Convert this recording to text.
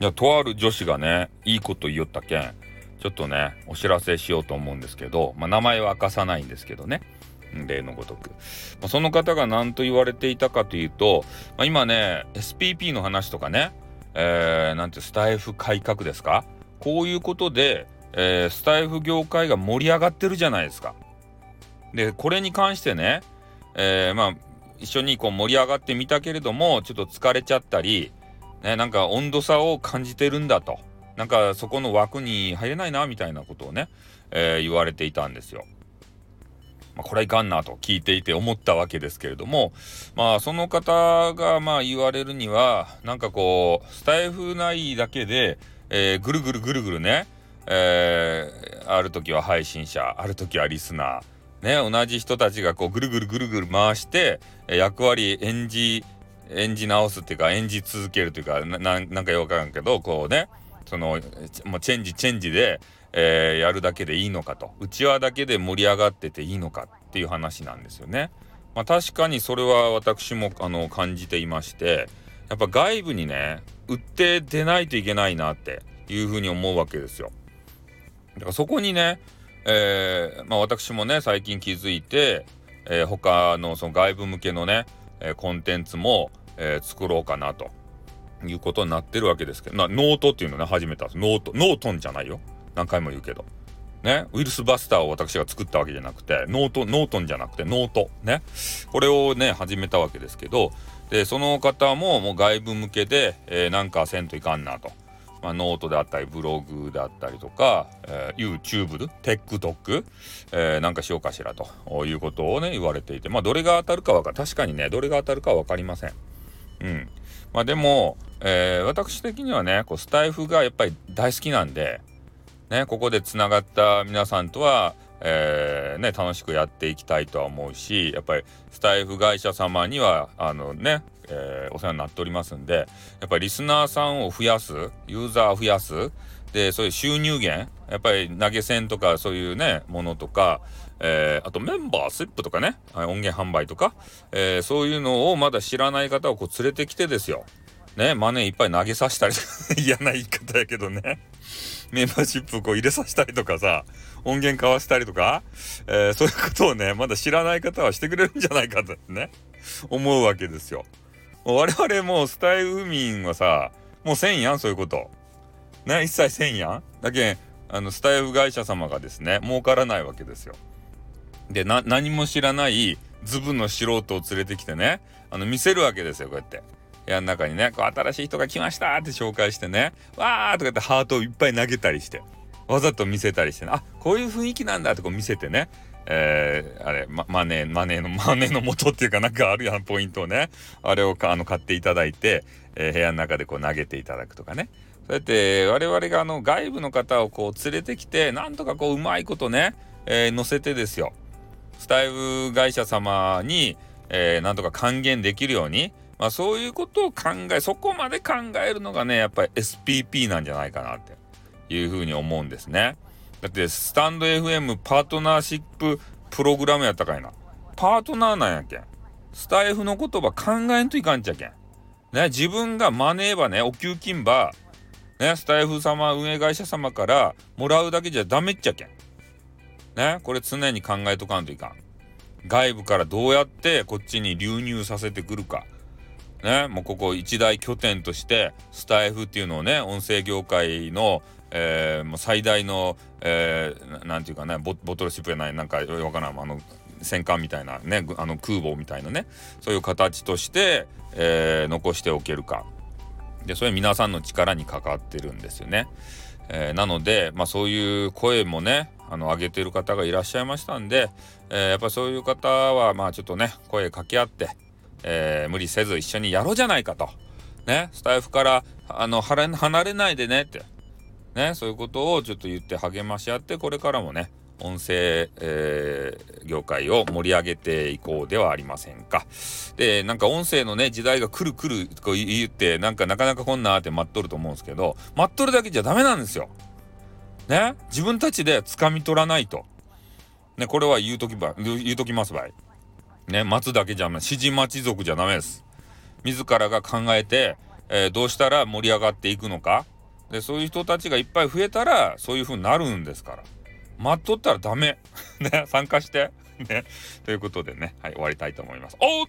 いや、とある女子がね、いいこと言いよったけん、ちょっとね、お知らせしようと思うんですけど、まあ、名前は明かさないんですけどね。例のごとく。まあ、その方が何と言われていたかというと、まあ、今ね、SPP の話とかね、えー、なんてスタイフ改革ですか？こういうことで、えー、スタイフ業界が盛り上がってるじゃないですか。で、これに関してね、えー、まあ、一緒にこう盛り上がってみたけれども、ちょっと疲れちゃったり、ね、なんか温度差を感じてるんだと。なんかそこの枠に入れないな、みたいなことをね、えー、言われていたんですよ。まあ、これはいかんなと聞いていて思ったわけですけれども、まあその方がまあ言われるには、なんかこう、スタイフ内だけで、えー、ぐるぐるぐるぐるね、えー、ある時は配信者、ある時はリスナー、ね、同じ人たちがこうぐるぐるぐるぐる回して、役割演じ、演じ直すっていうか演じ続けるというかななんかよくわからんけどこうねそのもうチェンジチェンジで、えー、やるだけでいいのかと内輪だけで盛り上がってていいのかっていう話なんですよね。まあ、確かにそれは私もあの感じていましてやっぱ外部にね売って出ないといけないなっていうふうに思うわけですよ。だからそこにね、えー、まあ、私もね最近気づいて、えー、他のその外部向けのね、えコンテンツも、え作ろうかなということになってるわけですけどノートっていうのね始めたんです note Norton じゃないよ何回も言うけど。ね、ウイルスバスターを私が作ったわけじゃなくて、 note、Norton じゃなくて、 note。ね。これをね、始めたわけですけど、で、その方ももう外部向けで、えー、なんかせんといかんなと。まあ、ノートであったり、ブログであったりとか、えー、YouTube、TikTok、えー、なんかしようかしらということをね、言われていて、まあ、どれが当たるかわか確かにね、どれが当たるかは分かりません。うん。まあ、でも、えー、私的にはね、こうスタイフがやっぱり大好きなんで、ね、ここでつながった皆さんとは、えー、ね、楽しくやっていきたいとは思うし、やっぱりスタイフ会社様には、あのね、えー、お世話になっておりますんで、やっぱりリスナーさんを増やす、ユーザーを増やす、で、そういう収入源、やっぱり投げ銭とかそういうね、ものとか、えー、あとメンバーシップとかね、音源販売とか、えー、そういうのをまだ知らない方をこう連れてきてですよ。ね、マネーいっぱい投げさせたり 嫌な言い方やけどね。メンバーシップこう入れさせたりとかさ、音源交わしたりとか、えー、そういうことをね、まだ知らない方はしてくれるんじゃないかとね、思うわけですよ。我々もスタイル民はさ、もうせんやん、そういうこと。ね、一切せんやん。だけん、あの、スタイル会社様がですね、儲からないわけですよ。で、何も知らないズブの素人を連れてきてね、あの、見せるわけですよ、こうやって。部屋の中にね、こう新しい人が来ましたって紹介してね、わーとか言ってハートをいっぱい投げたりして、わざと見せたりしてね、あ、こういう雰囲気なんだってこう見せてね、えー、あれ、ま、マネー、マネーの、マネーの元っていうかなんかあるやん、ポイントをね。あれをあの買っていただいて、えー、部屋の中でこう投げていただくとかね。そうやって我々があの外部の方をこう連れてきて、なんとかこううまいことね、えー、乗せてですよ。スタイル会社様に、えー、なんとか還元できるように、まあ、そういうことを考えそこまで考えるのがねやっぱり SPP なんじゃないかなっていうふうに思うんですね。だってスタンド FM パートナーシッププログラムやったかいな。パートナーなんやけん。スタイフの言葉考えんといかんちゃけん。ね自分がマネーばねお給金ばねスタイフ様運営会社様からもらうだけじゃダメっちゃけん。ねこれ常に考えとかんといかん。外部からどうやってこっちに流入させてくるか。ね、もうここ一大拠点としてスタイフっていうのをね音声業界の、えー、もう最大の、えー、なんていうかねボトルシップじゃないなんかわからんあの戦艦みたいなねあの空母みたいなねそういう形として、えー、残しておけるか。でそれ皆さんの力にかかってるんですよね。えー、なので、まあ、そういう声もねあの上げてる方がいらっしゃいましたんで、えー、やっぱりそういう方はまあちょっとね声かけ合ってえー、無理せず一緒にやろうじゃないかと。ね、スタイフからあの離れないでねって、ね、そういうことをちょっと言って励まし合って、これからもね、音声、えー、業界を盛り上げていこうではありませんか。で、なんか音声のね、時代が来る来ると言って、なんかなかなかこんなって待っとると思うんですけど、待っとるだけじゃダメなんですよ。ね、自分たちで掴み取らないと。ね、これは言うときば、言うときますばい。ね、待つだけじゃ指示待ち族じゃダメです。自らが考えて、えー、どうしたら盛り上がっていくのか、でそういう人たちがいっぱい増えたらそういう風になるんですから待っとったらダメ。ね参加して。ね。ということでね。はい終わりたいと思います。おっ